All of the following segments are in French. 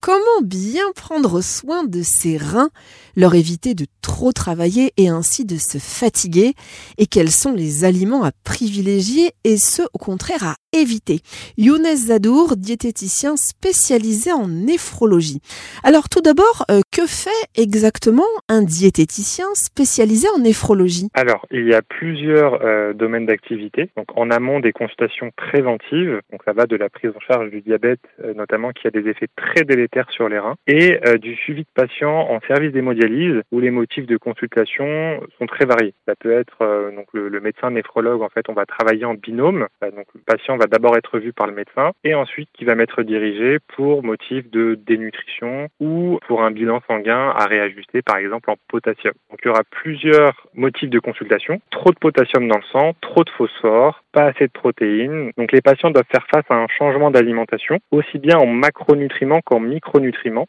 comment bien prendre soin de ses reins, leur éviter de trop travailler et ainsi de se fatiguer, et quels sont les aliments à privilégier et ceux au contraire à éviter? Younes Zadour, diététicien spécialisé en néphrologie. Alors tout d'abord, euh, que fait exactement un diététicien spécialisé en néphrologie? Alors, il y a plusieurs euh, domaines d'activité. Donc en amont des consultations préventives, donc ça va de la prise en charge du diabète euh, notamment qui a des effets très délétères sur les reins et du suivi de patients en service d'hémodialyse où les motifs de consultation sont très variés. Ça peut être donc le, médecin néphrologue en fait, on va travailler en binôme. donc le patient va d'abord être vu par le médecin et ensuite qui va m'être dirigé pour motif de dénutrition ou pour un bilan sanguin à réajuster par exemple en potassium. Donc il y aura plusieurs motifs de consultation. Trop de potassium dans le sang, trop de phosphore, pas assez de protéines. Donc les patients doivent faire face à un changement d'alimentation, aussi bien en macronutriments qu'en micronutriments,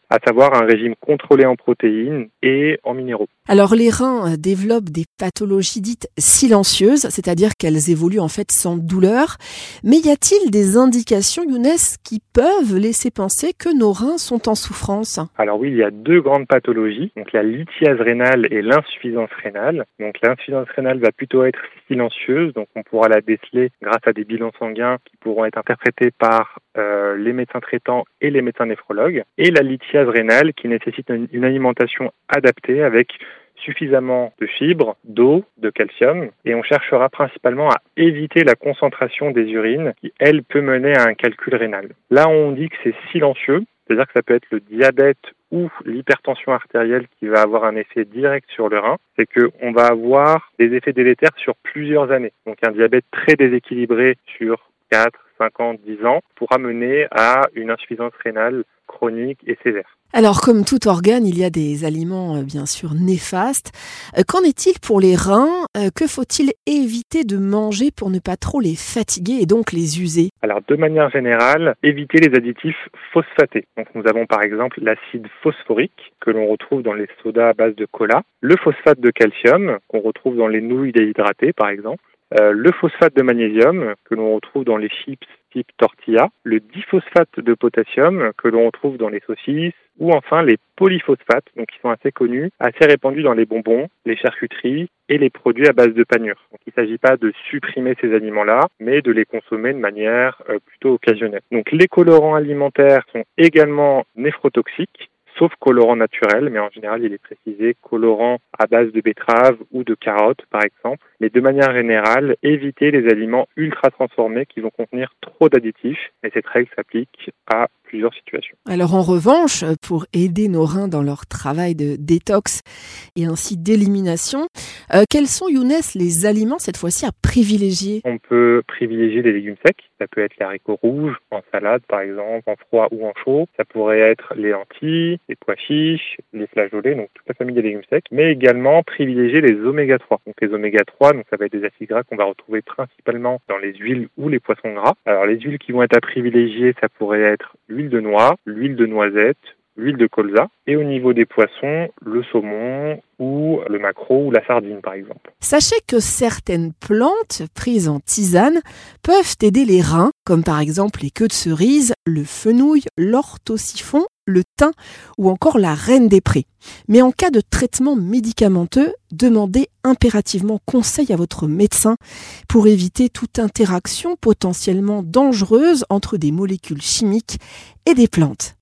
à savoir un régime contrôlé en protéines et en minéraux. Alors les reins développent des pathologies dites silencieuses, c'est-à-dire qu'elles évoluent en fait sans douleur. Mais y a-t-il des indications, Younes, qui peuvent laisser penser que nos reins sont en souffrance? Alors oui, il y a deux grandes pathologies, donc la lithiase rénale et l'insuffisance rénale. Donc l'insuffisance rénale va plutôt être silencieuse, donc on pourra la déceler grâce à des bilans sanguins qui pourront être interprétés par euh, les médecins traitants et les médecins néphrologues, et la lithiase rénale qui nécessite une alimentation adaptée avec suffisamment de fibres, d'eau, de calcium, et on cherchera principalement à éviter la concentration des urines qui, elle, peut mener à un calcul rénal. Là, on dit que c'est silencieux, c'est-à-dire que ça peut être le diabète ou l'hypertension artérielle qui va avoir un effet direct sur le rein, c'est qu'on va avoir des effets délétères sur plusieurs années. Donc un diabète très déséquilibré sur 4, 5 ans, 10 ans pourra mener à une insuffisance rénale chronique et sévère. Alors, comme tout organe, il y a des aliments euh, bien sûr néfastes. Euh, qu'en est-il pour les reins? Euh, Que faut-il éviter de manger pour ne pas trop les fatiguer et donc les user? Alors, de manière générale, éviter les additifs phosphatés. Donc, nous avons par exemple l'acide phosphorique que l'on retrouve dans les sodas à base de cola, le phosphate de calcium qu'on retrouve dans les nouilles déhydratées par exemple, le phosphate de magnésium que l'on retrouve dans les chips type tortilla, le diphosphate de potassium que l'on retrouve dans les saucisses, ou enfin les polyphosphates, donc qui sont assez connus, assez répandus dans les bonbons, les charcuteries et les produits à base de panure. Donc il ne s'agit pas de supprimer ces aliments-là, mais de les consommer de manière euh, plutôt occasionnelle. Donc les colorants alimentaires sont également néphrotoxiques sauf colorant naturel, mais en général il est précisé colorant à base de betterave ou de carottes par exemple. Mais de manière générale, éviter les aliments ultra transformés qui vont contenir trop d'additifs, et cette règle s'applique à plusieurs situations. Alors en revanche, pour aider nos reins dans leur travail de détox et ainsi d'élimination, euh, quels sont, Younes, les aliments cette fois-ci à privilégier? On peut privilégier les légumes secs. Ça peut être les haricots rouges en salade, par exemple, en froid ou en chaud. Ça pourrait être les lentilles, les pois chiches, les flageolets, donc toute la famille des légumes secs. Mais également privilégier les oméga 3. Donc les oméga 3, donc ça va être des acides gras qu'on va retrouver principalement dans les huiles ou les poissons gras. Alors les huiles qui vont être à privilégier, ça pourrait être l'huile de noix, l'huile de noisette, l'huile de colza et au niveau des poissons, le saumon ou le maquereau ou la sardine par exemple. Sachez que certaines plantes prises en tisane peuvent aider les reins, comme par exemple les queues de cerise, le fenouil, l'orthosiphon, le thym ou encore la reine des prés. Mais en cas de traitement médicamenteux, demandez impérativement conseil à votre médecin pour éviter toute interaction potentiellement dangereuse entre des molécules chimiques et des plantes.